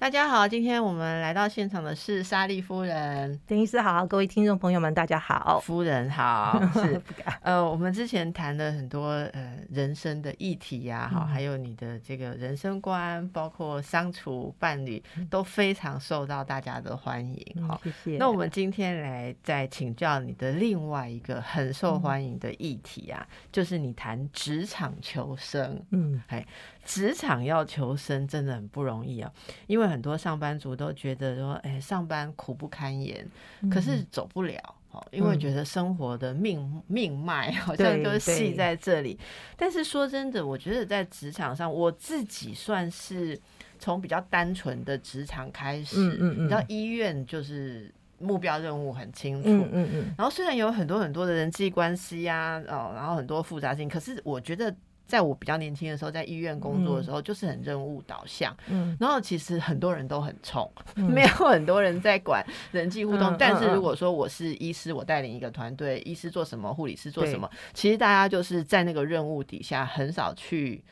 大家好，今天我们来到现场的是莎莉夫人，邓医师好，各位听众朋友们，大家好，夫人好，是呃，我们之前谈了很多呃人生的议题呀，哈，还有你的这个人生观，包括相处伴侣，都非常受到大家的欢迎，哈，谢谢。那我们今天来再请教你的另外一个很受欢迎的议题啊，就是你谈职场求生，嗯，哎。职场要求生真的很不容易啊，因为很多上班族都觉得说，哎，上班苦不堪言，可是走不了，哦，因为觉得生活的命命脉好像都系在这里。但是说真的，我觉得在职场上，我自己算是从比较单纯的职场开始，嗯嗯嗯，你知道医院就是目标任务很清楚，嗯嗯嗯，然后虽然有很多很多的人际关系呀，哦，然后很多复杂性，可是我觉得。在我比较年轻的时候，在医院工作的时候，就是很任务导向。嗯，然后其实很多人都很冲，没有很多人在管人际互动。但是如果说我是医师，我带领一个团队，医师做什么，护理师做什么，其实大家就是在那个任务底下，很少去。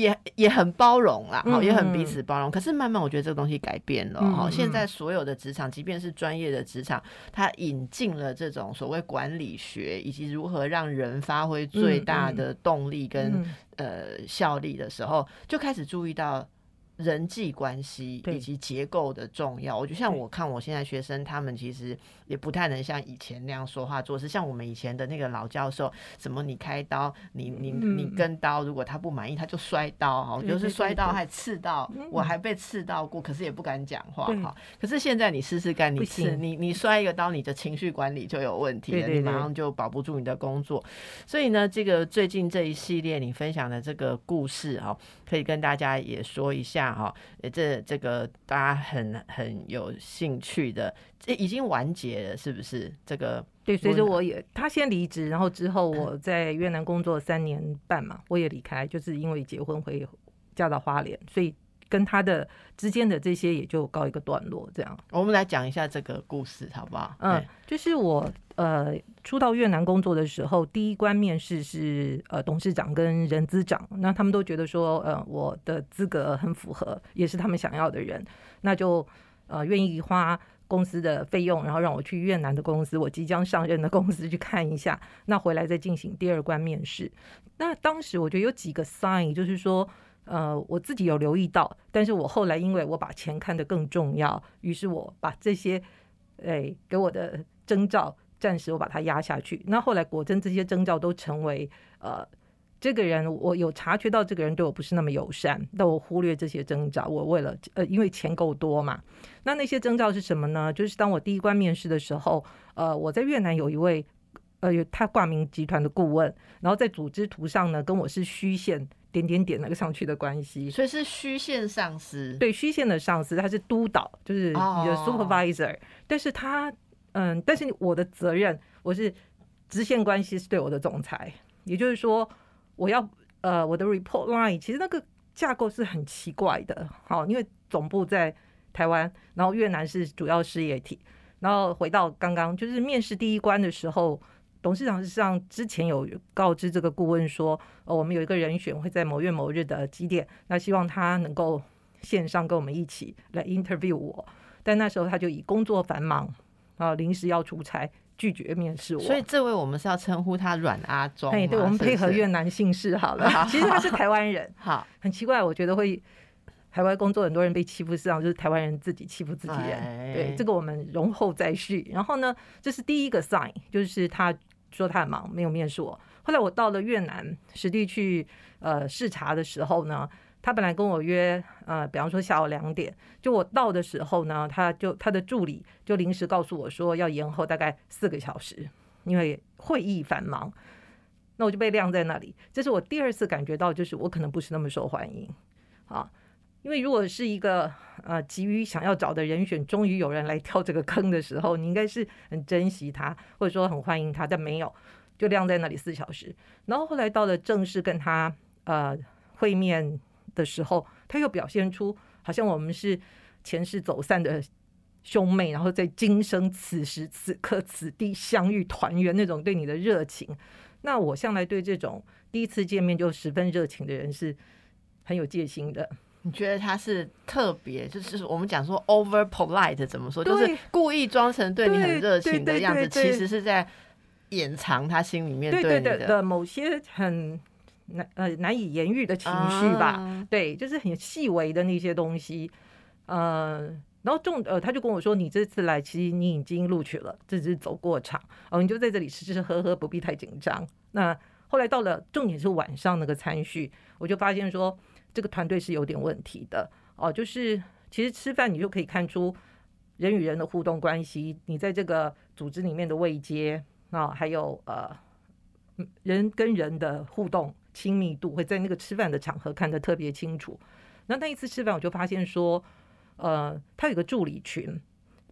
也也很包容啦，好，也很彼此包容。可是慢慢，我觉得这个东西改变了哈。现在所有的职场，即便是专业的职场，它引进了这种所谓管理学，以及如何让人发挥最大的动力跟呃效力的时候，就开始注意到。人际关系以及结构的重要，我就像我看我现在学生，他们其实也不太能像以前那样说话做事。像我们以前的那个老教授，什么你开刀，你你你跟刀，如果他不满意，他就摔刀哈，就是摔刀还刺到，我还被刺到过，可是也不敢讲话哈。可是现在你试试看，你刺你你摔一个刀，你的情绪管理就有问题了，你马上就保不住你的工作。所以呢，这个最近这一系列你分享的这个故事哈，可以跟大家也说一下。哈，这这个大家很很有兴趣的，这已经完结了，是不是？这个对，随着我也他先离职，然后之后我在越南工作三年半嘛，我也离开，就是因为结婚会嫁到花莲，所以。跟他的之间的这些也就告一个段落，这样。我们来讲一下这个故事，好不好？嗯，就是我呃初到越南工作的时候，第一关面试是呃董事长跟人资长，那他们都觉得说呃我的资格很符合，也是他们想要的人，那就呃愿意花公司的费用，然后让我去越南的公司，我即将上任的公司去看一下，那回来再进行第二关面试。那当时我觉得有几个 sign，就是说。呃，我自己有留意到，但是我后来因为我把钱看得更重要，于是我把这些，哎，给我的征兆暂时我把它压下去。那后来果真这些征兆都成为，呃，这个人我有察觉到这个人对我不是那么友善，但我忽略这些征兆。我为了呃，因为钱够多嘛。那那些征兆是什么呢？就是当我第一关面试的时候，呃，我在越南有一位，呃，他挂名集团的顾问，然后在组织图上呢，跟我是虚线。点点点那个上去的关系，所以是虚线上司。对，虚线的上司他是督导，就是你的 supervisor。但是他，嗯，但是我的责任，我是直线关系是对我的总裁。也就是说，我要呃，我的 report line 其实那个架构是很奇怪的。好，因为总部在台湾，然后越南是主要事业体。然后回到刚刚，就是面试第一关的时候。董事长实际上之前有告知这个顾问说，呃，我们有一个人选会在某月某日的几点，那希望他能够线上跟我们一起来 interview 我。但那时候他就以工作繁忙啊，临时要出差，拒绝面试我。所以这位我们是要称呼他阮阿忠。哎，对，我们配合越南姓氏好了。其实他是台湾人。好，很奇怪，我觉得会海外工作很多人被欺负，实际上就是台湾人自己欺负自己人。对，这个我们容后再续。然后呢，这是第一个 sign，就是他。说他很忙，没有面试我。后来我到了越南实地去呃视察的时候呢，他本来跟我约呃，比方说下午两点，就我到的时候呢，他就他的助理就临时告诉我说要延后大概四个小时，因为会议繁忙。那我就被晾在那里。这是我第二次感觉到，就是我可能不是那么受欢迎啊。因为如果是一个呃急于想要找的人选，终于有人来跳这个坑的时候，你应该是很珍惜他，或者说很欢迎他，但没有，就晾在那里四小时。然后后来到了正式跟他呃会面的时候，他又表现出好像我们是前世走散的兄妹，然后在今生此时此刻此地相遇团圆那种对你的热情。那我向来对这种第一次见面就十分热情的人是很有戒心的。你觉得他是特别，就是我们讲说 over polite 怎么说，就是故意装成对你很热情的样子，其实是在掩藏他心里面对你的某些很难呃难以言喻的情绪吧？对，就是很细微的那些东西。呃，然后重呃，他就跟我说：“你这次来，其实你已经录取了，这只是走过场哦，你就在这里吃吃喝喝，不必太紧张。”那后来到了重点是晚上那个餐叙，我就发现说。这个团队是有点问题的哦，就是其实吃饭你就可以看出人与人的互动关系，你在这个组织里面的位阶啊，还有呃人跟人的互动亲密度，会在那个吃饭的场合看得特别清楚。那那一次吃饭，我就发现说，呃，他有个助理群，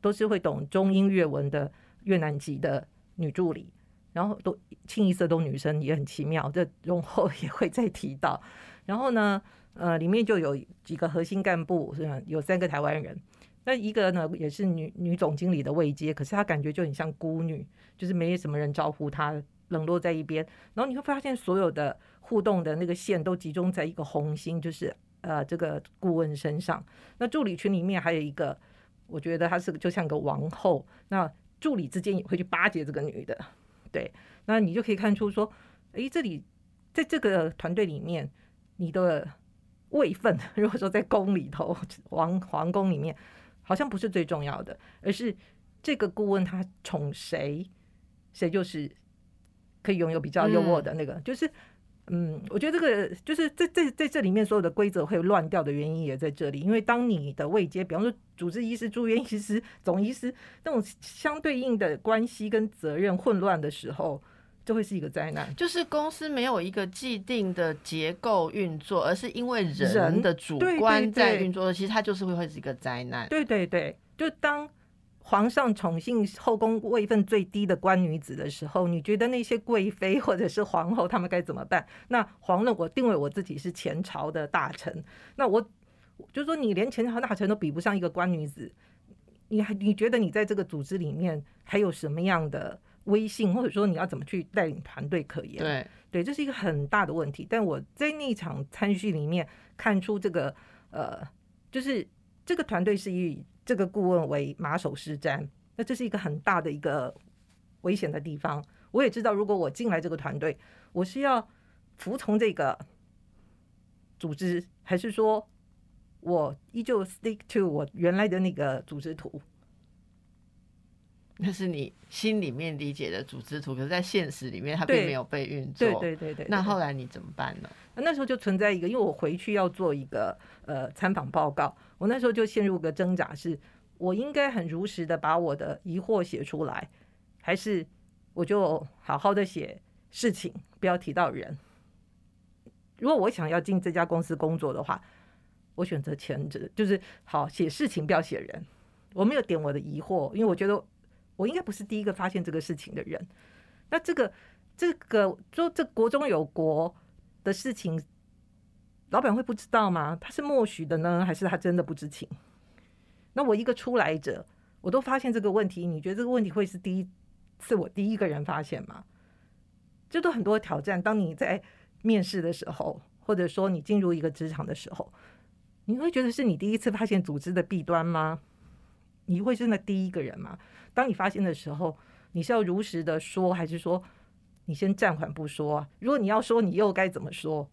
都是会懂中英越文的越南籍的女助理，然后都清一色都女生，也很奇妙。这容后也会再提到，然后呢？呃，里面就有几个核心干部，有三个台湾人，那一个呢也是女女总经理的位阶，可是她感觉就很像孤女，就是没什么人招呼她，冷落在一边。然后你会发现，所有的互动的那个线都集中在一个红心，就是呃这个顾问身上。那助理群里面还有一个，我觉得她是就像个王后，那助理之间也会去巴结这个女的，对。那你就可以看出说，哎，这里在这个团队里面，你的。位分，如果说在宫里头，皇皇宫里面，好像不是最重要的，而是这个顾问他宠谁，谁就是可以拥有比较优渥的那个。就是，嗯，我觉得这个就是在在在这里面所有的规则会乱掉的原因也在这里，因为当你的位阶，比方说主治医师、住院医师、总医师那种相对应的关系跟责任混乱的时候。就会是一个灾难，就是公司没有一个既定的结构运作，而是因为人的主观在运作，其实它就是会会是一个灾难。对对对，就当皇上宠幸后宫位分最低的官女子的时候，你觉得那些贵妃或者是皇后他们该怎么办？那皇上，我定位我自己是前朝的大臣，那我就说你连前朝大臣都比不上一个官女子，你还你觉得你在这个组织里面还有什么样的？威信，或者说你要怎么去带领团队可言？对对，这是一个很大的问题。但我在那场参叙里面看出这个呃，就是这个团队是以这个顾问为马首是瞻，那这是一个很大的一个危险的地方。我也知道，如果我进来这个团队，我是要服从这个组织，还是说我依旧 stick to 我原来的那个组织图？那是你心里面理解的组织图，可是，在现实里面，它并没有被运作。对对对对。那后来你怎么办呢？那时候就存在一个，因为我回去要做一个呃参访报告，我那时候就陷入个挣扎：是我应该很如实的把我的疑惑写出来，还是我就好好的写事情，不要提到人？如果我想要进这家公司工作的话，我选择前者，就是好写事情，不要写人。我没有点我的疑惑，因为我觉得。我应该不是第一个发现这个事情的人。那这个这个说这国中有国的事情，老板会不知道吗？他是默许的呢，还是他真的不知情？那我一个出来者，我都发现这个问题，你觉得这个问题会是第一次我第一个人发现吗？这都很多挑战。当你在面试的时候，或者说你进入一个职场的时候，你会觉得是你第一次发现组织的弊端吗？你会真的第一个人吗？当你发现的时候，你是要如实的说，还是说你先暂缓不说？如果你要说，你又该怎么说？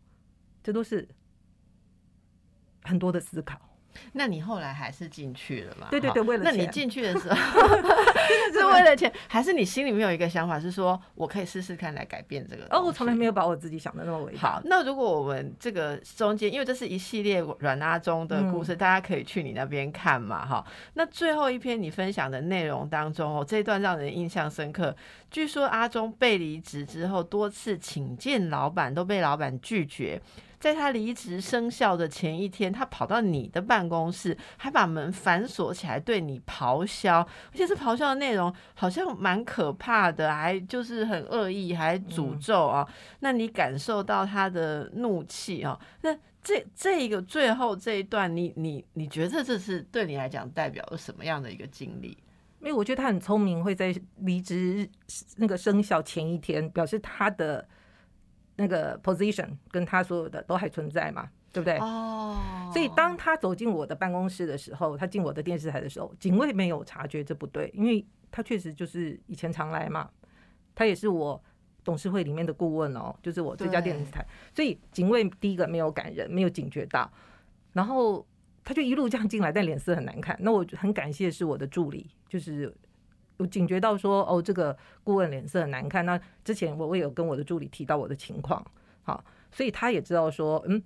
这都是很多的思考。那你后来还是进去了嘛？对对对，为了那你进去的时候 是为了钱，还是你心里面有一个想法是说我可以试试看来改变这个？哦，我从来没有把我自己想的那么伟大。好，那如果我们这个中间，因为这是一系列软阿中的故事，大家可以去你那边看嘛，哈。那最后一篇你分享的内容当中哦，这段让人印象深刻。据说阿中被离职之后，多次请见老板都被老板拒绝。在他离职生效的前一天，他跑到你的办公室，还把门反锁起来，对你咆哮，而且是咆哮的内容好像蛮可怕的，还就是很恶意，还诅咒啊。那你感受到他的怒气啊？那这这一个最后这一段，你你你觉得这是对你来讲代表了什么样的一个经历？因为我觉得他很聪明，会在离职那个生效前一天，表示他的那个 position 跟他所有的都还存在嘛，对不对？哦。所以当他走进我的办公室的时候，他进我的电视台的时候，警卫没有察觉这不对，因为他确实就是以前常来嘛，他也是我。董事会里面的顾问哦，就是我这家电视台，所以警卫第一个没有感人，没有警觉到，然后他就一路这样进来，但脸色很难看。那我很感谢是我的助理，就是有警觉到说，哦，这个顾问脸色很难看。那之前我我有跟我的助理提到我的情况，好，所以他也知道说，嗯，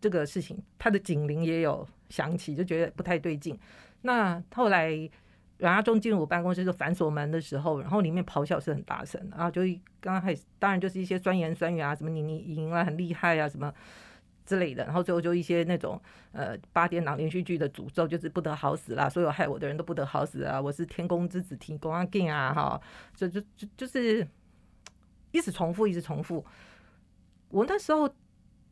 这个事情他的警铃也有响起，就觉得不太对劲。那后来。阮阿忠进入我办公室就反锁门的时候，然后里面咆哮是很大声，然后就刚刚开始，当然就是一些酸言酸语啊，什么你你赢了很厉害啊，什么之类的，然后最后就一些那种呃八点档连续剧的诅咒，就是不得好死啦，所有害我的人都不得好死啊，我是天公之子，提供阿进啊，哈，就就就就是一直重复，一直重复。我那时候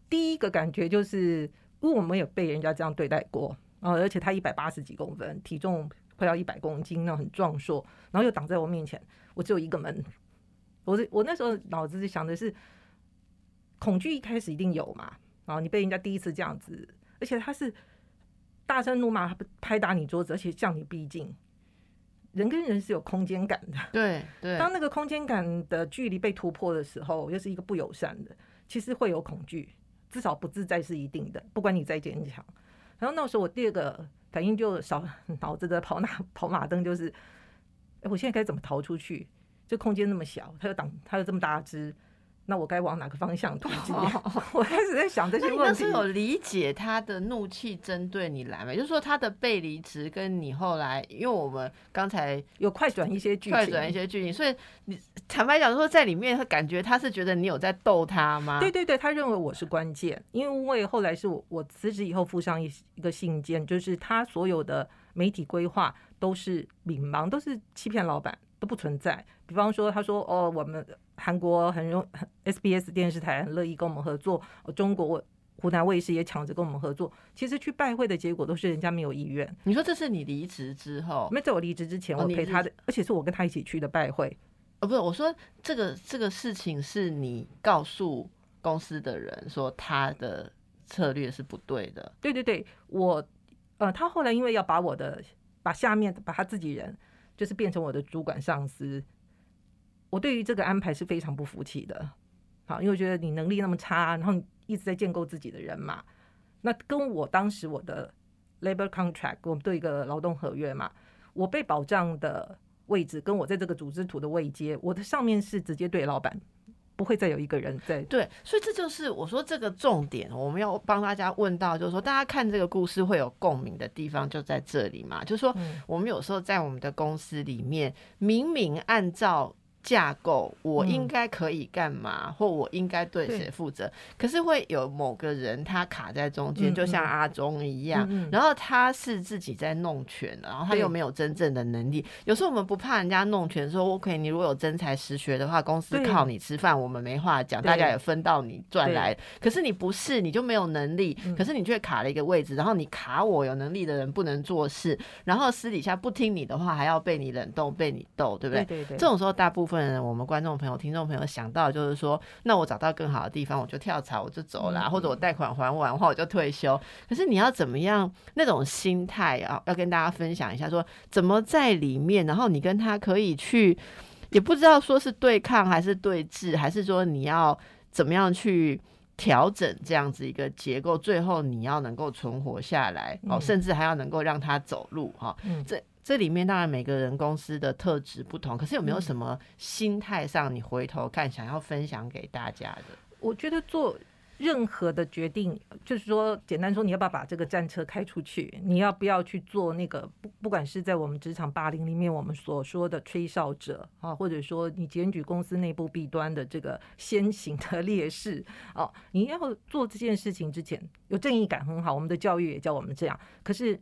第一个感觉就是，因为我们有被人家这样对待过，哦，而且他一百八十几公分，体重。快要一百公斤，那很壮硕，然后又挡在我面前，我只有一个门。我我那时候脑子里想的是，恐惧一开始一定有嘛，你被人家第一次这样子，而且他是大声怒骂、拍打你桌子，而且向你逼近。人跟人是有空间感的，对对。当那个空间感的距离被突破的时候，又是一个不友善的，其实会有恐惧，至少不自在是一定的，不管你再坚强。然后那时候我第二个。反应就少，脑子的跑马跑马灯就是，哎，我现在该怎么逃出去？这空间那么小，它又挡，它又这么大只。那我该往哪个方向推进？我开始在想这些问题。那是有理解他的怒气针对你来吗？就是说他的背离值跟你后来，因为我们刚才有快转一些剧情，快转一些剧情，所以你坦白讲说，在里面他感觉他是觉得你有在逗他吗？对对对，他认为我是关键，因为后来是我我辞职以后附上一一个信件，就是他所有的媒体规划都是冥茫，都是欺骗老板。都不存在。比方说，他说：“哦，我们韩国很容 SBS 电视台很乐意跟我们合作，中国湖南卫视也抢着跟我们合作。其实去拜会的结果都是人家没有意愿。你说这是你离职之后？没在我离职之前，我陪他的，而且是我跟他一起去的拜会。哦，不是，我说这个这个事情是你告诉公司的人说他的策略是不对的。对对对，我呃，他后来因为要把我的把下面把他自己人。就是变成我的主管上司，我对于这个安排是非常不服气的。好，因为我觉得你能力那么差，然后一直在建构自己的人嘛，那跟我当时我的 labor contract，我们对一个劳动合约嘛，我被保障的位置跟我在这个组织图的位阶，我的上面是直接对老板。不会再有一个人在对，所以这就是我说这个重点，我们要帮大家问到，就是说大家看这个故事会有共鸣的地方就在这里嘛，就是说我们有时候在我们的公司里面，明明按照。架构，我应该可以干嘛，或我应该对谁负责？可是会有某个人他卡在中间，就像阿忠一样，然后他是自己在弄权，然后他又没有真正的能力。有时候我们不怕人家弄权，说 OK，你如果有真才实学的话，公司靠你吃饭，我们没话讲，大家也分到你赚来。可是你不是，你就没有能力，可是你却卡了一个位置，然后你卡我有能力的人不能做事，然后私底下不听你的话，还要被你冷冻，被你斗，对不对？对对。这种时候，大部分。我们观众朋友、听众朋友想到就是说，那我找到更好的地方，我就跳槽，我就走了，或者我贷款还完的话，我就退休。可是你要怎么样那种心态啊？要跟大家分享一下，说怎么在里面，然后你跟他可以去，也不知道说是对抗还是对峙，还是说你要怎么样去调整这样子一个结构，最后你要能够存活下来哦，甚至还要能够让他走路哈。这这里面当然每个人公司的特质不同，可是有没有什么心态上你回头看想要分享给大家的？我觉得做任何的决定，就是说，简单说，你要不要把这个战车开出去？你要不要去做那个不？不管是在我们职场霸凌里面，我们所说的吹哨者啊，或者说你检举公司内部弊端的这个先行的劣势哦，你要做这件事情之前，有正义感很好。我们的教育也教我们这样。可是，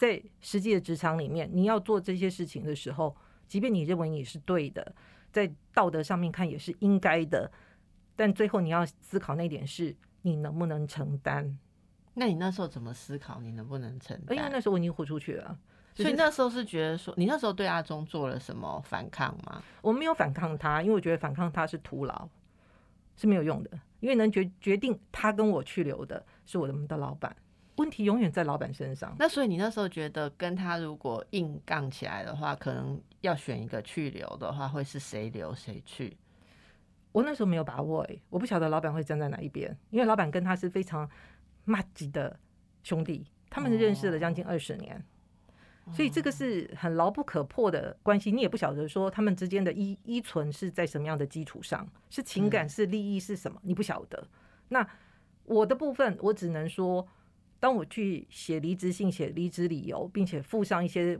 在实际的职场里面，你要做这些事情的时候，即便你认为你是对的，在道德上面看也是应该的。但最后你要思考那点是，你能不能承担？那你那时候怎么思考？你能不能承担？因为那时候我已经豁出去了，所以那时候是觉得说，你那时候对阿忠做了什么反抗吗？我没有反抗他，因为我觉得反抗他是徒劳，是没有用的。因为能决决定他跟我去留的是我们的老板，问题永远在老板身上。那所以你那时候觉得跟他如果硬杠起来的话，可能要选一个去留的话，会是谁留谁去？我那时候没有把握哎，我不晓得老板会站在哪一边，因为老板跟他是非常骂级的兄弟，他们认识了将近二十年，所以这个是很牢不可破的关系。你也不晓得说他们之间的依依存是在什么样的基础上，是情感是利益是什么，你不晓得。那我的部分，我只能说，当我去写离职信、写离职理由，并且附上一些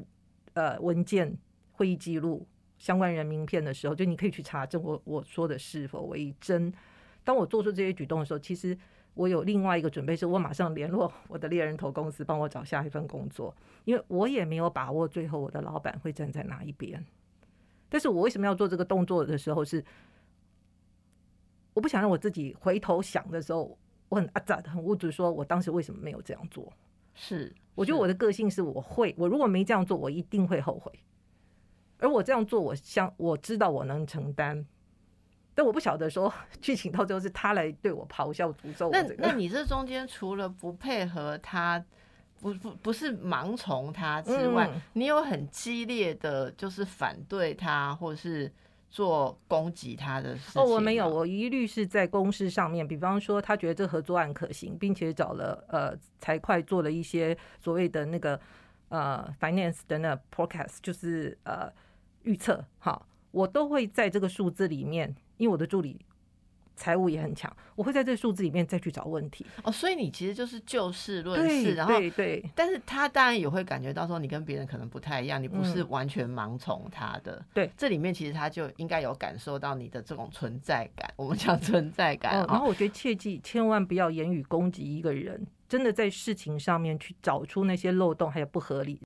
呃文件、会议记录。相关人名片的时候，就你可以去查证我我说的是否为真。当我做出这些举动的时候，其实我有另外一个准备，是我马上联络我的猎人头公司，帮我找下一份工作，因为我也没有把握最后我的老板会站在哪一边。但是我为什么要做这个动作的时候，是我不想让我自己回头想的时候，我很阿扎的很无助，说我当时为什么没有这样做？是，我觉得我的个性是我会，我如果没这样做，我一定会后悔。而我这样做，我相我知道我能承担，但我不晓得说剧情到最后是他来对我咆哮诅咒。那那你这中间除了不配合他，不不不是盲从他之外，你有很激烈的就是反对他，或是做攻击他的事情？哦，我没有，我一律是在公事上面，比方说他觉得这合作案可行，并且找了呃财会做了一些所谓的那个呃 finance 的那 forecast，就是呃。预测好，我都会在这个数字里面，因为我的助理财务也很强，我会在这个数字里面再去找问题。哦，所以你其实就是就事论事，然后对对，但是他当然也会感觉到说你跟别人可能不太一样，你不是完全盲从他的。对，这里面其实他就应该有感受到你的这种存在感，我们讲存在感。然后我觉得切记千万不要言语攻击一个人，真的在事情上面去找出那些漏洞还有不合理。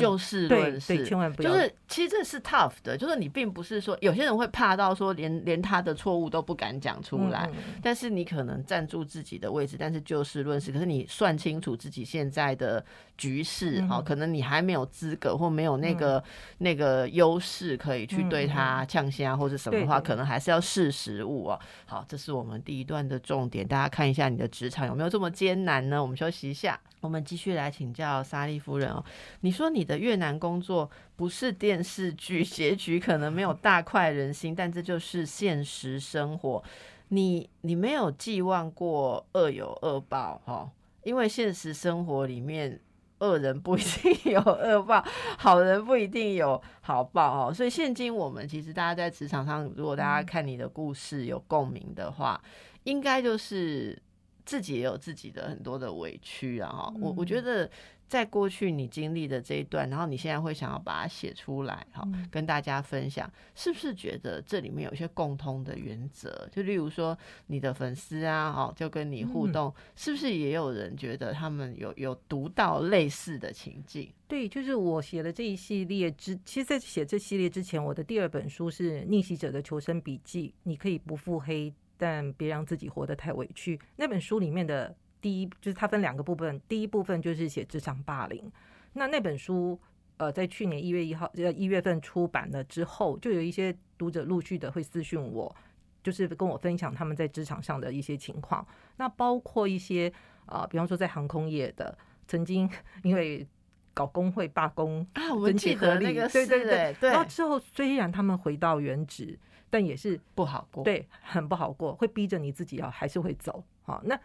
就事论事，千万不要。就是其实这是 tough 的，就是你并不是说有些人会怕到说连连他的错误都不敢讲出来，但是你可能站住自己的位置，但是就事论事。可是你算清楚自己现在的局势，哈，可能你还没有资格或没有那个那个优势可以去对他呛虾或者什么的话，可能还是要试实物哦。好，这是我们第一段的重点，大家看一下你的职场有没有这么艰难呢？我们休息一下，我们继续来请教莎莉夫人哦。你说你。的越南工作不是电视剧 结局，可能没有大快人心，但这就是现实生活。你你没有寄望过恶有恶报哈，因为现实生活里面恶人不一定 有恶报，好人不一定有好报哦。所以现今我们其实大家在职场上，如果大家看你的故事有共鸣的话，应该就是自己也有自己的很多的委屈啊。哈，我我觉得。在过去你经历的这一段，然后你现在会想要把它写出来，哈，跟大家分享，是不是觉得这里面有一些共通的原则？就例如说你的粉丝啊，哈，就跟你互动，是不是也有人觉得他们有有读到类似的情境？对，就是我写了这一系列之，其实，在写这系列之前，我的第二本书是《逆袭者的求生笔记》，你可以不腹黑，但别让自己活得太委屈。那本书里面的。第一就是它分两个部分，第一部分就是写职场霸凌。那那本书，呃，在去年一月一号呃一月份出版了之后，就有一些读者陆续的会私讯我，就是跟我分享他们在职场上的一些情况。那包括一些呃，比方说在航空业的，曾经因为搞工会罢工啊，我们记得那个对对对对。然后之后虽然他们回到原职，但也是不好过，对，很不好过，会逼着你自己要还是会走。好，那。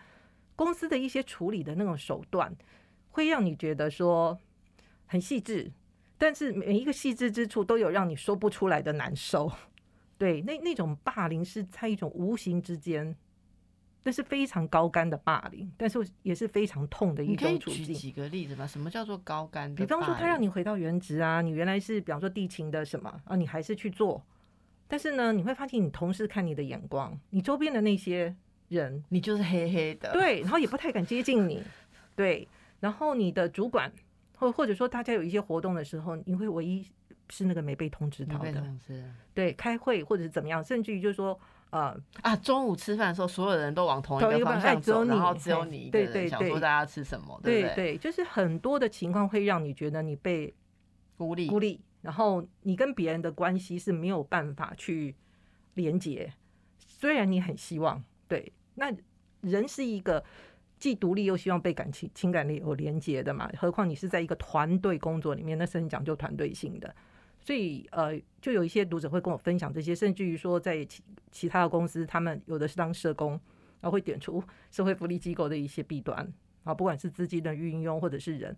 公司的一些处理的那种手段，会让你觉得说很细致，但是每一个细致之处都有让你说不出来的难受。对，那那种霸凌是在一种无形之间那是非常高干的霸凌，但是也是非常痛的一种处境。举几个例子吧？什么叫做高干？比方说，他让你回到原职啊，你原来是比方说地勤的什么啊，你还是去做，但是呢，你会发现你同事看你的眼光，你周边的那些人，你就是黑黑的，对，然后也不太敢接近你，对，然后你的主管或或者说大家有一些活动的时候，你会唯一是那个没被通知到的，对，开会或者是怎么样，甚至于就是说。呃啊！中午吃饭的时候，所有人都往同一个方向走，然后只有你一个人想说大家吃什么，对不对？就是很多的情况会让你觉得你被孤立，孤立，然后你跟别人的关系是没有办法去连接。虽然你很希望，对，那人是一个既独立又希望被感情情感力有连接的嘛？何况你是在一个团队工作里面，那是很讲究团队性的。所以，呃，就有一些读者会跟我分享这些，甚至于说，在其其他的公司，他们有的是当社工，然后会点出社会福利机构的一些弊端啊，不管是资金的运用或者是人，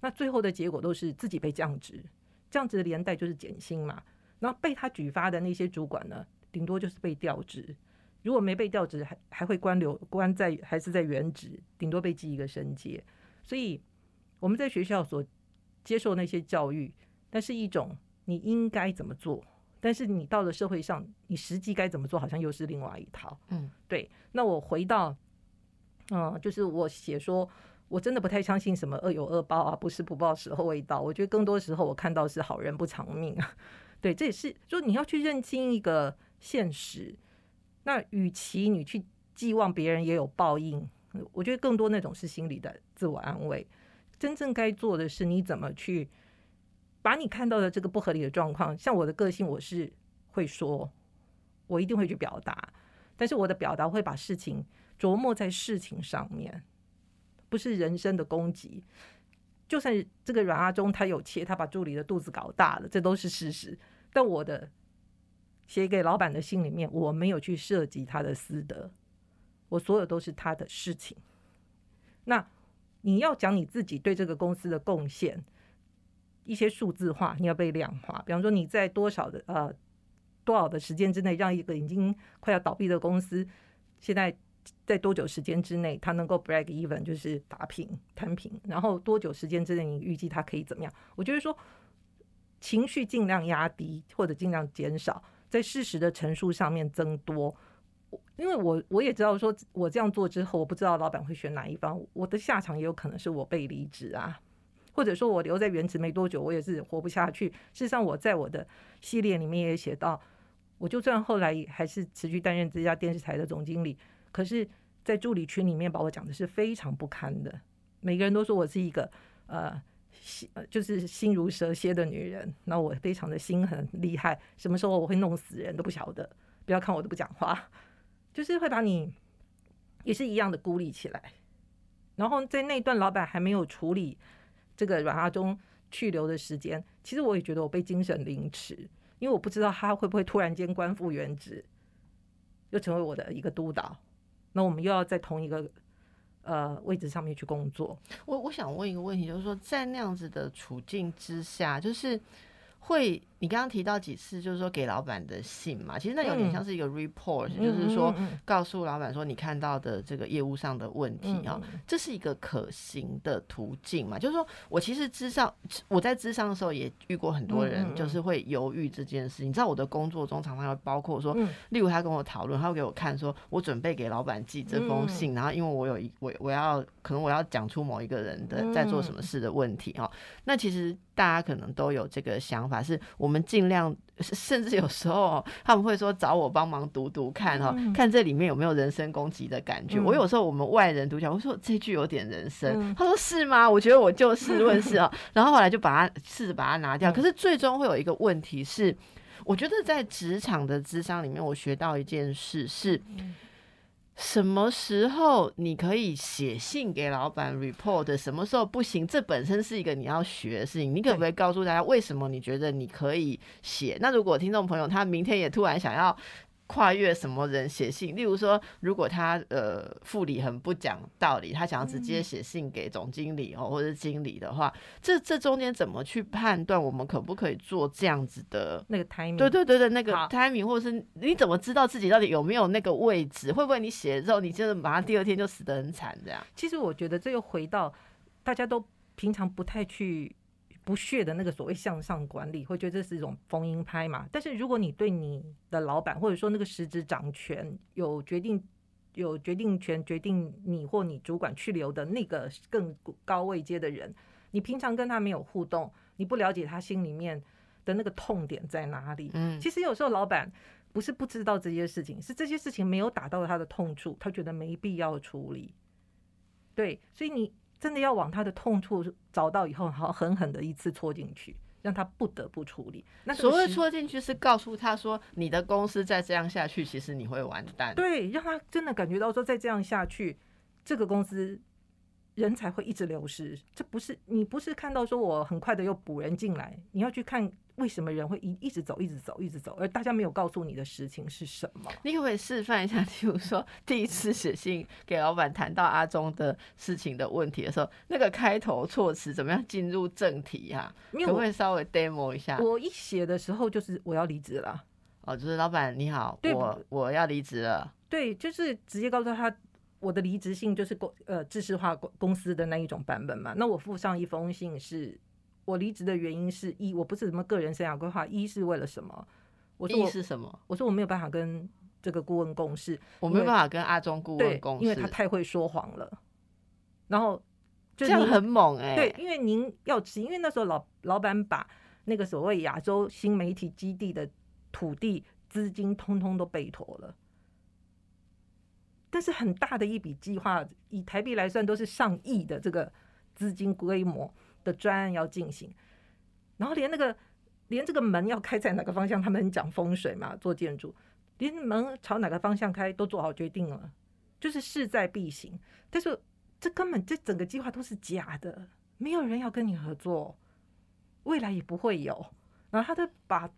那最后的结果都是自己被降职，降职的连带就是减薪嘛。然后被他举发的那些主管呢，顶多就是被调职，如果没被调职，还还会关留关在还是在原职，顶多被记一个升阶。所以我们在学校所接受那些教育，那是一种。你应该怎么做？但是你到了社会上，你实际该怎么做，好像又是另外一套。嗯，对。那我回到，嗯，就是我写说，我真的不太相信什么恶有恶报啊，不是不报时候未到。我觉得更多时候我看到是好人不长命啊。对，这也是说你要去认清一个现实。那与其你去寄望别人也有报应，我觉得更多那种是心理的自我安慰。真正该做的是你怎么去。把你看到的这个不合理的状况，像我的个性，我是会说，我一定会去表达，但是我的表达会把事情琢磨在事情上面，不是人身的攻击。就算这个阮阿忠他有切，他把助理的肚子搞大了，这都是事实。但我的写给老板的信里面，我没有去涉及他的私德，我所有都是他的事情。那你要讲你自己对这个公司的贡献。一些数字化，你要被量化。比方说，你在多少的呃多少的时间之内，让一个已经快要倒闭的公司，现在在多久时间之内，它能够 break even，就是打平摊平？然后多久时间之内，你预计它可以怎么样？我觉得说，情绪尽量压低，或者尽量减少，在事实的陈述上面增多。因为我我也知道，说我这样做之后，我不知道老板会选哪一方，我的下场也有可能是我被离职啊。或者说我留在原职没多久，我也是活不下去。事实上，我在我的系列里面也写到，我就算后来还是持续担任这家电视台的总经理，可是，在助理群里面把我讲的是非常不堪的。每个人都说我是一个呃心就是心如蛇蝎的女人，那我非常的心很厉害，什么时候我会弄死人都不晓得。不要看我都不讲话，就是会把你也是一样的孤立起来。然后在那段老板还没有处理。这个阮阿忠去留的时间，其实我也觉得我被精神凌迟，因为我不知道他会不会突然间官复原职，又成为我的一个督导，那我们又要在同一个呃位置上面去工作。我我想问一个问题，就是说在那样子的处境之下，就是会。你刚刚提到几次，就是说给老板的信嘛，其实那有点像是一个 report，就是说告诉老板说你看到的这个业务上的问题啊，这是一个可行的途径嘛。就是说我其实智商，我在智商的时候也遇过很多人，就是会犹豫这件事。你知道我的工作中常常会包括说，例如他跟我讨论，他会给我看说我准备给老板寄这封信，然后因为我有一我我要可能我要讲出某一个人的在做什么事的问题哦。那其实大家可能都有这个想法，是我。我们尽量，甚至有时候他们会说找我帮忙读读看哈，看这里面有没有人身攻击的感觉。我有时候我们外人读起来，我说这句有点人身，他说是吗？我觉得我就事论事啊。然后后来就把它试着把它拿掉。可是最终会有一个问题是，我觉得在职场的智商里面，我学到一件事是。什么时候你可以写信给老板 report？什么时候不行？这本身是一个你要学的事情。你可不可以告诉大家，为什么你觉得你可以写？那如果听众朋友他明天也突然想要。跨越什么人写信？例如说，如果他呃副理很不讲道理，他想要直接写信给总经理哦，或者是经理的话，这这中间怎么去判断？我们可不可以做这样子的那个 timing？对对对对，那个 timing，或者是你怎么知道自己到底有没有那个位置？会不会你写了之后，你真的马上第二天就死得很惨这样？其实我觉得这又回到大家都平常不太去。不屑的那个所谓向上管理，会觉得这是一种逢迎拍嘛？但是如果你对你的老板或者说那个实质掌权有决定、有决定权，决定你或你主管去留的那个更高位阶的人，你平常跟他没有互动，你不了解他心里面的那个痛点在哪里。嗯，其实有时候老板不是不知道这些事情，是这些事情没有打到他的痛处，他觉得没必要处理。对，所以你。真的要往他的痛处找到以后，好狠狠的一次戳进去，让他不得不处理。那所谓戳进去是告诉他说，你的公司再这样下去，其实你会完蛋。对，让他真的感觉到说，再这样下去，这个公司人才会一直流失。这不是你不是看到说我很快的又补人进来，你要去看。为什么人会一一直走，一直走，一直走，而大家没有告诉你的事情是什么？你可不可以示范一下？比如说，第一次写信给老板谈到阿忠的事情的问题的时候，那个开头措辞怎么样进入正题呀？可不可以稍微 demo 一下？我一写的时候就是我要离职了。哦，就是老板你好，我我要离职了。对，就是直接告诉他我的离职信就是公呃知识化公公司的那一种版本嘛。那我附上一封信是。我离职的原因是一，我不是什么个人生涯规划，一是为了什么？我说是什么？我说我没有办法跟这个顾问共事，我没有办法跟阿忠顾问共事，因为他太会说谎了。然后这样很猛哎，对，因为您要吃，因为那时候老老板把那个所谓亚洲新媒体基地的土地资金通通都备妥了，但是很大的一笔计划，以台币来算都是上亿的这个资金规模。的专案要进行，然后连那个连这个门要开在哪个方向，他们讲风水嘛，做建筑，连门朝哪个方向开都做好决定了，就是势在必行。但是这根本这整个计划都是假的，没有人要跟你合作，未来也不会有。然后他就把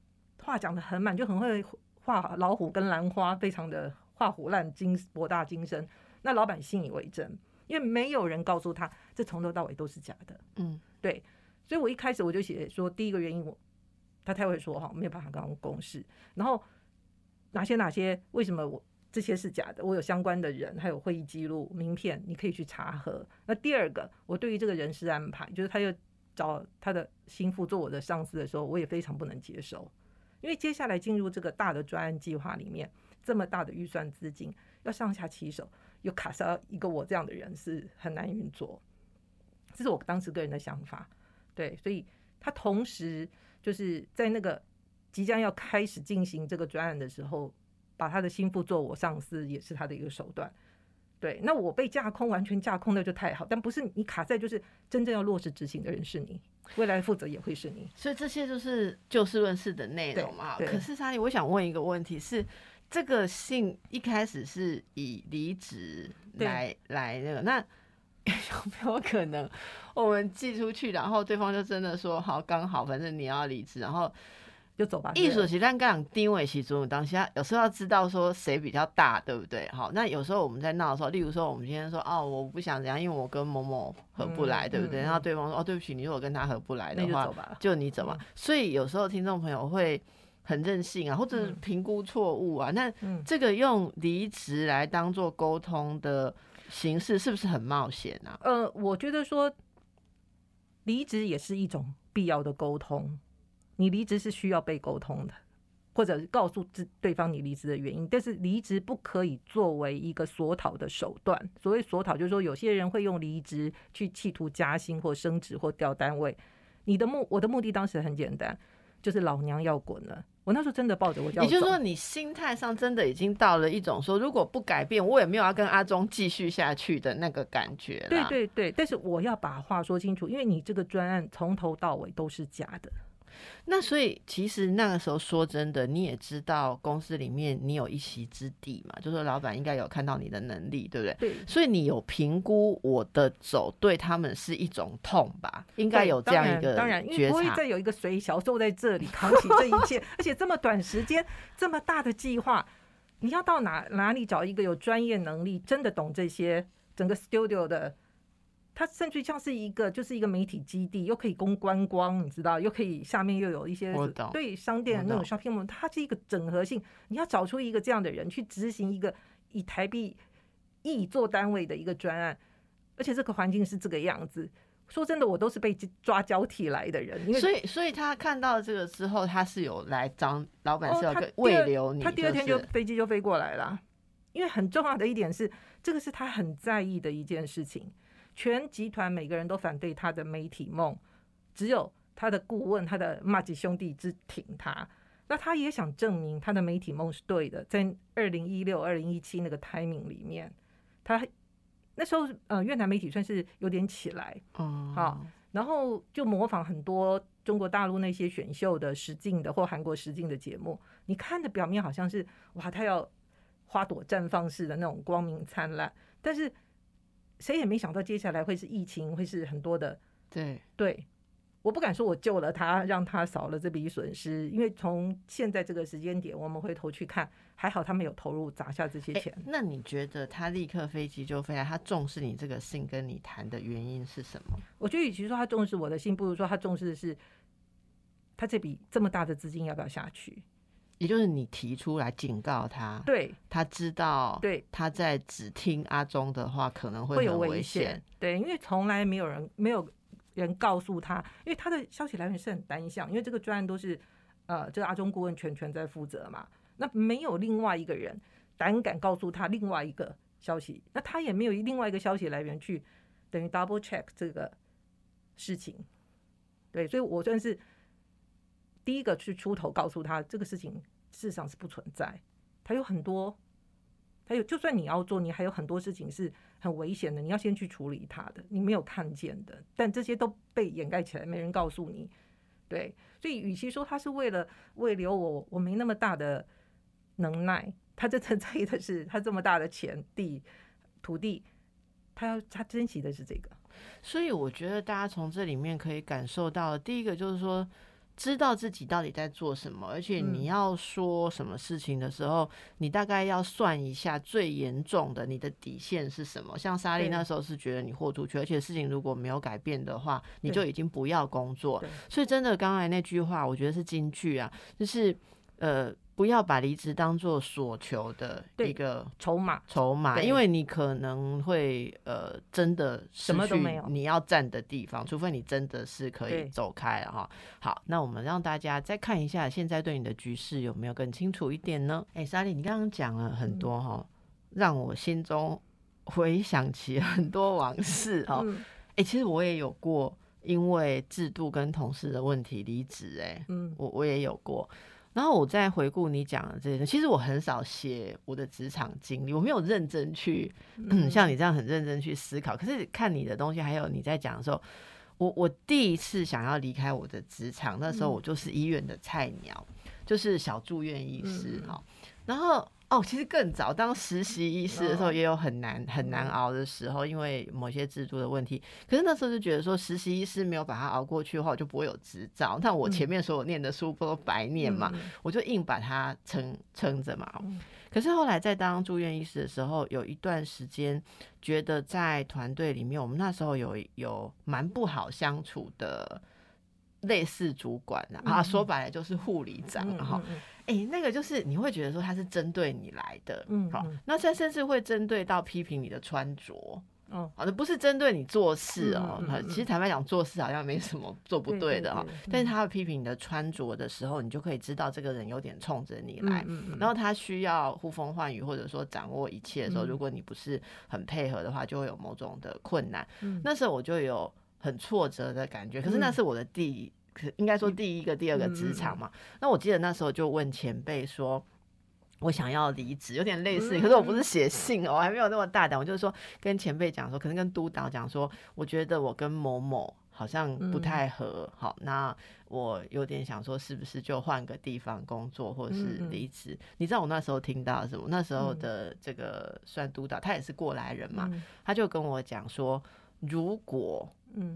话讲的很满，就很会画老虎跟兰花，非常的画虎烂精博大精深。那老板信以为真。因为没有人告诉他，这从头到尾都是假的。嗯，对，所以我一开始我就写说，第一个原因我他太会说哈，没有办法跟我公示。然后哪些哪些，为什么我这些是假的？我有相关的人，还有会议记录、名片，你可以去查核。那第二个，我对于这个人事安排，就是他又找他的心腹做我的上司的时候，我也非常不能接受。因为接下来进入这个大的专案计划里面，这么大的预算资金要上下其手。又卡上一个我这样的人是很难运作，这是我当时个人的想法。对，所以他同时就是在那个即将要开始进行这个专案的时候，把他的心腹做我上司，也是他的一个手段。对，那我被架空，完全架空那就太好。但不是你卡在，就是真正要落实执行的人是你，未来负责也会是你。所以这些就是就事论事的内容嘛。可是莎莉，我想问一个问题是。这个信一开始是以离职来来那个，那 有没有可能我们寄出去，然后对方就真的说好，刚好反正你要离职，然后就走吧。艺术其实讲定位其中当下有时候要知道说谁比较大，对不对？好，那有时候我们在闹的时候，例如说我们今天说哦，我不想怎样，因为我跟某某合不来，对不对？然后对方说哦，对不起，你如果跟他合不来的话，就你走吧。所以有时候听众朋友会。很任性啊，或者评估错误啊，那这个用离职来当做沟通的形式，是不是很冒险啊？呃，我觉得说离职也是一种必要的沟通，你离职是需要被沟通的，或者告诉自对方你离职的原因，但是离职不可以作为一个索讨的手段。所谓索讨，就是说有些人会用离职去企图加薪或升职或调单位。你的目，我的目的当时很简单，就是老娘要滚了。我那时候真的抱着我，也就是说，你心态上真的已经到了一种说，如果不改变，我也没有要跟阿忠继续下去的那个感觉。对对对，但是我要把话说清楚，因为你这个专案从头到尾都是假的。那所以其实那个时候说真的，你也知道公司里面你有一席之地嘛，就说老板应该有看到你的能力，对不对？对。所以你有评估我的走对他们是一种痛吧？应该有这样一个当然，因为不会再有一个谁小坐在这里扛起这一切，而且这么短时间这么大的计划，你要到哪哪里找一个有专业能力、真的懂这些整个 studio 的？它甚至像是一个，就是一个媒体基地，又可以供观光，你知道，又可以下面又有一些对商店那种 shopping mall，它是一个整合性。你要找出一个这样的人去执行一个以台币亿做单位的一个专案，而且这个环境是这个样子。说真的，我都是被抓交替来的人，因为所以所以他看到这个之后，他是有来找老板是要慰留你，他第二天就飞机就飞过来了。因为很重要的一点是，这个是他很在意的一件事情。全集团每个人都反对他的媒体梦，只有他的顾问、他的马吉兄弟之挺他。那他也想证明他的媒体梦是对的。在二零一六、二零一七那个 timing 里面，他那时候呃越南媒体算是有点起来，哦，好，然后就模仿很多中国大陆那些选秀的实境的或韩国实境的节目。你看的表面好像是哇，他要花朵绽放式的那种光明灿烂，但是。谁也没想到接下来会是疫情，会是很多的。对对，我不敢说我救了他，让他少了这笔损失，因为从现在这个时间点，我们回头去看，还好他没有投入砸下这些钱。那你觉得他立刻飞机就飞来？他重视你这个信跟你谈的原因是什么？我觉得与其说他重视我的信，不如说他重视的是他这笔这么大的资金要不要下去。也就是你提出来警告他，对，他知道，对，他在只听阿忠的话可能会有危险，对，因为从来没有人没有人告诉他，因为他的消息来源是很单向，因为这个专案都是呃，这个阿忠顾问全权在负责嘛，那没有另外一个人胆敢告诉他另外一个消息，那他也没有另外一个消息来源去等于 double check 这个事情，对，所以我算是。第一个去出头告诉他这个事情事实上是不存在，他有很多，他有就算你要做，你还有很多事情是很危险的，你要先去处理他的，你没有看见的，但这些都被掩盖起来，没人告诉你。对，所以与其说他是为了为留我，我没那么大的能耐，他真正在意的是他这么大的钱地土地，他要他珍惜的是这个。所以我觉得大家从这里面可以感受到，第一个就是说。知道自己到底在做什么，而且你要说什么事情的时候，你大概要算一下最严重的你的底线是什么。像莎莉那时候是觉得你豁出去，而且事情如果没有改变的话，你就已经不要工作。所以真的刚才那句话，我觉得是金句啊，就是呃。不要把离职当做所求的一个筹码，筹码，因为你可能会呃真的什么都没有，你要站的地方，除非你真的是可以走开了哈。好，那我们让大家再看一下，现在对你的局势有没有更清楚一点呢？哎，莎莉，你刚刚讲了很多哈，让我心中 回想起很多往事哈。哎，其实我也有过因为制度跟同事的问题离职，哎，嗯，我我也有过。然后我再回顾你讲的这些，其实我很少写我的职场经历，我没有认真去像你这样很认真去思考。可是看你的东西，还有你在讲的时候，我我第一次想要离开我的职场，那时候我就是医院的菜鸟，就是小住院医师哈，然后。哦，其实更早当实习医师的时候，也有很难很难熬的时候，因为某些制度的问题。可是那时候就觉得说，实习医师没有把它熬过去的话，我就不会有执照。那我前面所有念的书不都白念嘛？我就硬把它撑撑着嘛。可是后来在当住院医师的时候，有一段时间觉得在团队里面，我们那时候有有蛮不好相处的。类似主管啊，说白了就是护理长哈。哎，那个就是你会觉得说他是针对你来的，嗯，好，那甚甚至会针对到批评你的穿着，嗯，好的，不是针对你做事哦。其实坦白讲，做事好像没什么做不对的哈。但是他会批评你的穿着的时候，你就可以知道这个人有点冲着你来。嗯然后他需要呼风唤雨，或者说掌握一切的时候，如果你不是很配合的话，就会有某种的困难。那时候我就有。很挫折的感觉，可是那是我的第，可应该说第一个、第二个职场嘛。那我记得那时候就问前辈说，我想要离职，有点类似，可是我不是写信哦，我还没有那么大胆，我就是说跟前辈讲说，可能跟督导讲说，我觉得我跟某某好像不太合，好，那我有点想说，是不是就换个地方工作，或者是离职？你知道我那时候听到什么？那时候的这个算督导，他也是过来人嘛，他就跟我讲说，如果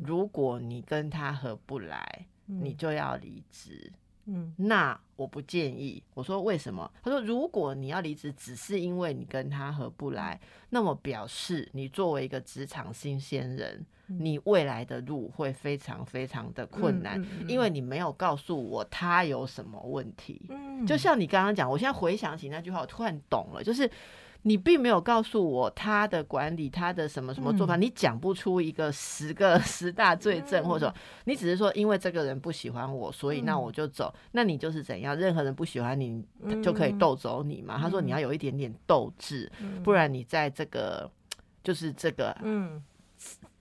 如果你跟他合不来，你就要离职。嗯，那我不建议。我说为什么？他说如果你要离职，只是因为你跟他合不来，那么表示你作为一个职场新鲜人，你未来的路会非常非常的困难，因为你没有告诉我他有什么问题。嗯，就像你刚刚讲，我现在回想起那句话，我突然懂了，就是。你并没有告诉我他的管理，他的什么什么做法，你讲不出一个十个十大罪证，或者说你只是说因为这个人不喜欢我，所以那我就走。那你就是怎样？任何人不喜欢你就可以斗走你嘛？他说你要有一点点斗志，不然你在这个就是这个嗯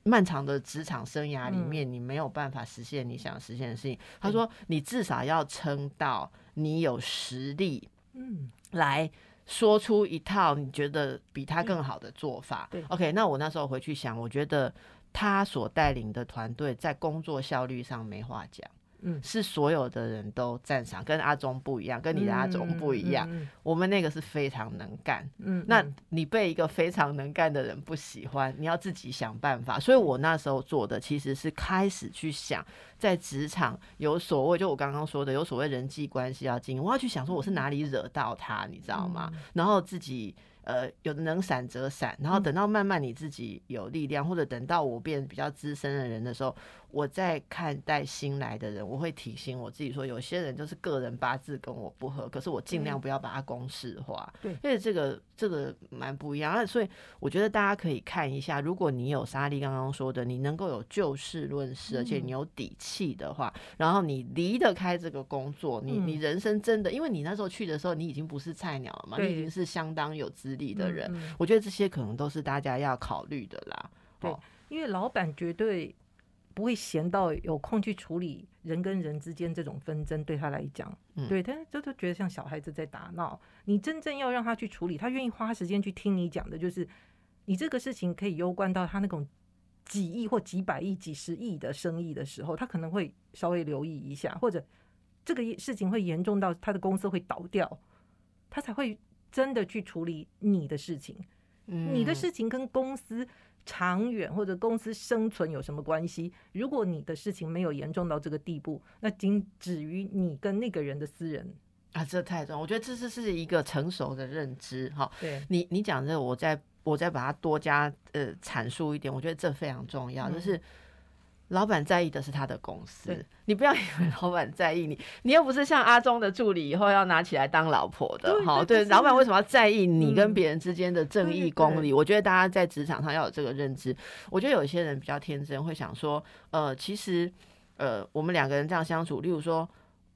漫长的职场生涯里面，你没有办法实现你想实现的事情。他说你至少要撑到你有实力，嗯，来。说出一套你觉得比他更好的做法。对，OK，那我那时候回去想，我觉得他所带领的团队在工作效率上没话讲。嗯，是所有的人都赞赏，跟阿忠不一样，跟你的阿忠不一样。我们那个是非常能干。嗯，那你被一个非常能干的人不喜欢，你要自己想办法。所以我那时候做的其实是开始去想，在职场有所谓，就我刚刚说的有所谓人际关系要经营，我要去想说我是哪里惹到他，你知道吗？然后自己。呃，有的能闪则闪，然后等到慢慢你自己有力量，或者等到我变比较资深的人的时候，我在看待新来的人，我会提醒我自己说，有些人就是个人八字跟我不合，可是我尽量不要把它公式化。对，因为这个这个蛮不一样。所以我觉得大家可以看一下，如果你有莎莉刚刚说的，你能够有就事论事，而且你有底气的话，然后你离得开这个工作，你你人生真的，因为你那时候去的时候，你已经不是菜鸟了嘛，你已经是相当有资。历的人，我觉得这些可能都是大家要考虑的啦。对，因为老板绝对不会闲到有空去处理人跟人之间这种纷争，对他来讲，对，但是这都觉得像小孩子在打闹。你真正要让他去处理，他愿意花时间去听你讲的，就是你这个事情可以攸关到他那种几亿或几百亿、几十亿的生意的时候，他可能会稍微留意一下，或者这个事情会严重到他的公司会倒掉，他才会。真的去处理你的事情，你的事情跟公司长远或者公司生存有什么关系？如果你的事情没有严重到这个地步，那仅止于你跟那个人的私人啊，这太重。我觉得这是是一个成熟的认知哈。对，你你讲这，我再我再把它多加呃阐述一点，我觉得这非常重要，就是。老板在意的是他的公司，你不要以为老板在意你，你又不是像阿忠的助理，以后要拿起来当老婆的。好，对，老板为什么要在意你跟别人之间的正义公理？我觉得大家在职场上要有这个认知。我觉得有些人比较天真，会想说，呃，其实，呃，我们两个人这样相处，例如说。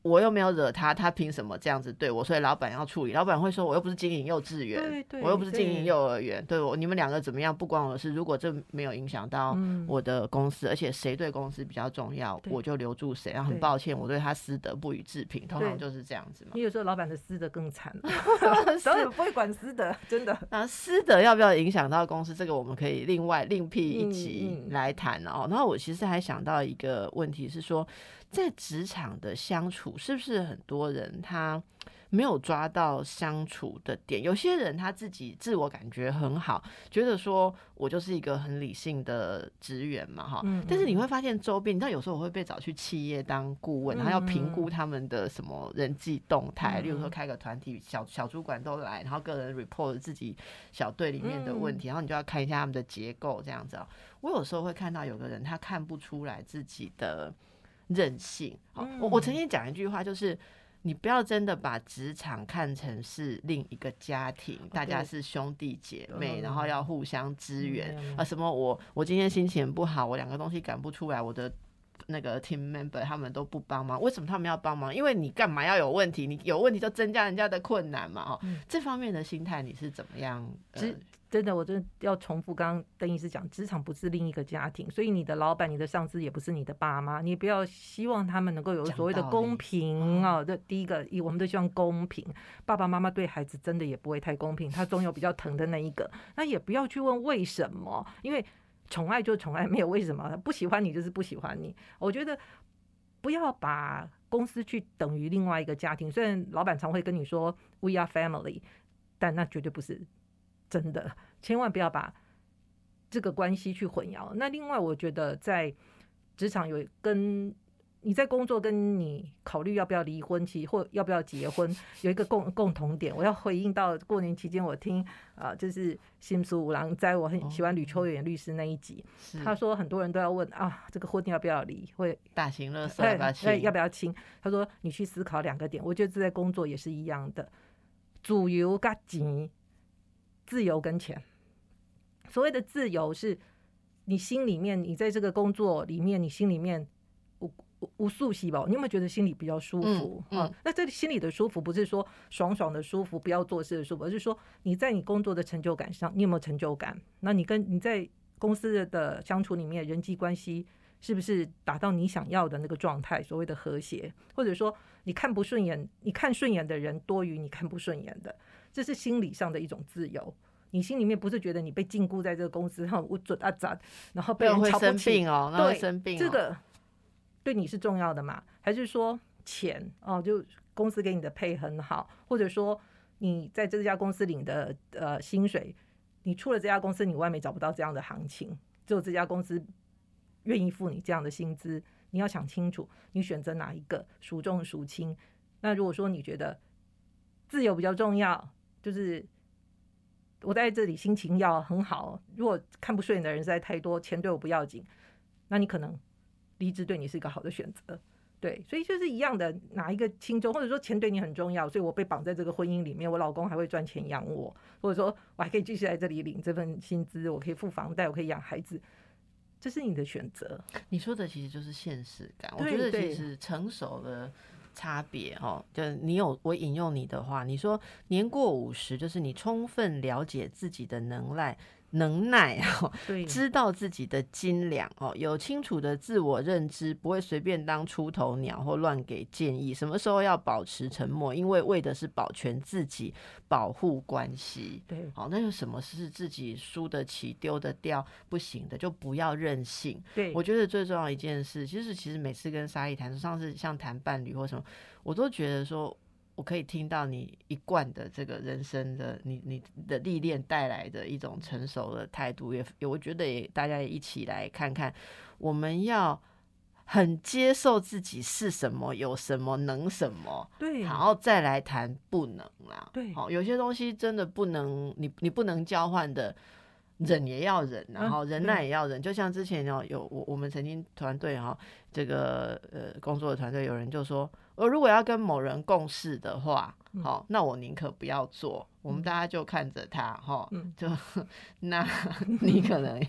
我又没有惹他，他凭什么这样子对我？所以老板要处理。老板会说：“我又不是经营幼稚园，我又不是经营幼儿园，对我你们两个怎么样不关我的事。如果这没有影响到我的公司，而且谁对公司比较重要，我就留住谁。然后很抱歉，我对他私德不予置评，通常就是这样子嘛。你有时候老板的私德更惨，所以不会管私德，真的。那私德要不要影响到公司？这个我们可以另外另辟一集来谈哦。然后我其实还想到一个问题是说。在职场的相处，是不是很多人他没有抓到相处的点？有些人他自己自我感觉很好，觉得说我就是一个很理性的职员嘛，哈。但是你会发现周边，你知道有时候我会被找去企业当顾问，然后要评估他们的什么人际动态，例如说开个团体，小小主管都来，然后个人 report 自己小队里面的问题，然后你就要看一下他们的结构这样子。我有时候会看到有个人他看不出来自己的。任性，好，我我曾经讲一句话，就是你不要真的把职场看成是另一个家庭，大家是兄弟姐妹，然后要互相支援啊。什么我我今天心情不好，我两个东西赶不出来，我的那个 team member 他们都不帮忙，为什么他们要帮忙？因为你干嘛要有问题？你有问题就增加人家的困难嘛，哦，这方面的心态你是怎么样？真的，我真的要重复刚刚邓医师讲，职场不是另一个家庭，所以你的老板、你的上司也不是你的爸妈，你不要希望他们能够有所谓的公平啊。这第一个，我们都希望公平。爸爸妈妈对孩子真的也不会太公平，他总有比较疼的那一个。那也不要去问为什么，因为宠爱就宠爱，没有为什么。不喜欢你就是不喜欢你。我觉得不要把公司去等于另外一个家庭。虽然老板常会跟你说 “We are family”，但那绝对不是。真的，千万不要把这个关系去混淆。那另外，我觉得在职场有跟你在工作跟你考虑要不要离婚，其或要不要结婚，有一个共共同点。我要回应到过年期间，我听啊，就是新书五郎在我很喜欢吕秋远律师那一集，他说很多人都要问啊，这个婚要不要离，会大型乐色要不要亲？要不要亲？他说你去思考两个点，我觉得这在工作也是一样的，主由跟钱，自由跟钱。所谓的自由是，你心里面，你在这个工作里面，你心里面。无数细胞，你有没有觉得心里比较舒服啊？那这里心里的舒服，不是说爽爽的舒服，不要做事的舒服，而是说你在你工作的成就感上，你有没有成就感？那你跟你在公司的相处里面，人际关系是不是达到你想要的那个状态？所谓的和谐，或者说你看不顺眼，你看顺眼的人多于你看不顺眼的，这是心理上的一种自由。你心里面不是觉得你被禁锢在这个公司上，我准啊咋，然后被人瞧不起哦，对，生病这个。对你是重要的嘛？还是说钱哦？就公司给你的配很好，或者说你在这家公司领的呃薪水，你出了这家公司，你外面找不到这样的行情，只有这家公司愿意付你这样的薪资。你要想清楚，你选择哪一个孰重孰轻？那如果说你觉得自由比较重要，就是我在这里心情要很好。如果看不顺眼的人实在太多，钱对我不要紧，那你可能。离职对你是一个好的选择，对，所以就是一样的，哪一个轻重，或者说钱对你很重要，所以我被绑在这个婚姻里面，我老公还会赚钱养我，或者说我还可以继续在这里领这份薪资，我可以付房贷，我可以养孩子，这是你的选择。你说的其实就是现实感，我觉得其实成熟的差别哦，就你有我引用你的话，你说年过五十，就是你充分了解自己的能耐。能耐 哦，知道自己的斤两哦，有清楚的自我认知，不会随便当出头鸟或乱给建议。什么时候要保持沉默？因为为的是保全自己，保护关系。对，好，那有什么是自己输得起、丢得掉不行的，就不要任性。对，我觉得最重要一件事，其实其实每次跟沙溢谈，上次像谈伴侣或什么，我都觉得说。我可以听到你一贯的这个人生的你你的历练带来的一种成熟的态度，也我觉得也大家也一起来看看，我们要很接受自己是什么，有什么能什么，对，然后再来谈不能啦，对，好，有些东西真的不能，你你不能交换的。忍也要忍，然后忍耐也要忍。就像之前有有我我们曾经团队哈，这个呃工作的团队有人就说，我如果要跟某人共事的话，好，那我宁可不要做。我们大家就看着他哈，就 那你可能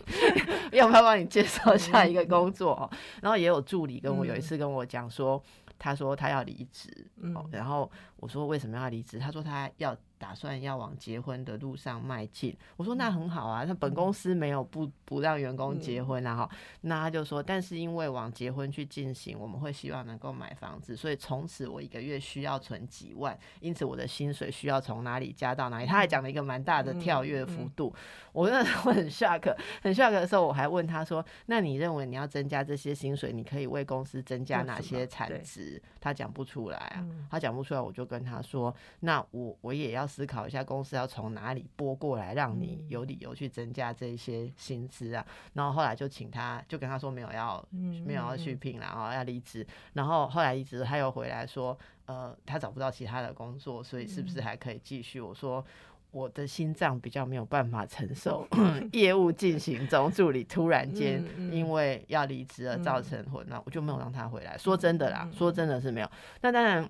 要不要帮你介绍下一个工作？然后也有助理跟我有一次跟我讲说，他说他要离职，然后我说为什么要离职？他说他要。打算要往结婚的路上迈进，我说那很好啊，那本公司没有不不让员工结婚啊哈，那他就说，但是因为往结婚去进行，我们会希望能够买房子，所以从此我一个月需要存几万，因此我的薪水需要从哪里加到哪里。他还讲了一个蛮大的跳跃幅度，我那时候很 shock，很 shock 的时候，我还问他说，那你认为你要增加这些薪水，你可以为公司增加哪些产值？他讲不出来啊，他讲不出来，我就跟他说，那我我也要。思考一下，公司要从哪里拨过来，让你有理由去增加这些薪资啊？然后后来就请他，就跟他说没有要，没有要续聘然后要离职。然后后来离职，他又回来说，呃，他找不到其他的工作，所以是不是还可以继续？我说我的心脏比较没有办法承受 业务进行中，助理突然间因为要离职而造成混乱，我就没有让他回来。说真的啦，说真的是没有。那当然。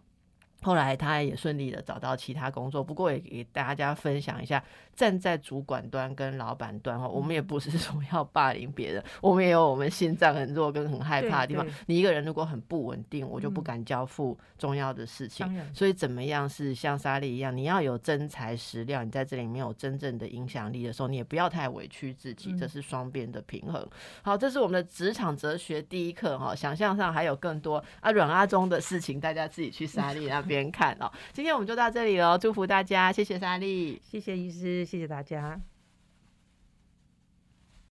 后来他也顺利的找到其他工作，不过也给大家分享一下，站在主管端跟老板端哈，我们也不是说要霸凌别人，我们也有我们心脏很弱跟很害怕的地方。你一个人如果很不稳定，我就不敢交付重要的事情。所以怎么样是像莎莉一样，你要有真材实料，你在这里面有真正的影响力的时候，你也不要太委屈自己，这是双边的平衡。好，这是我们的职场哲学第一课哈，想象上还有更多啊软阿中的事情，大家自己去莎莉那边。边看哦，今天我们就到这里喽，祝福大家，谢谢莎莉，谢谢医师，谢谢大家。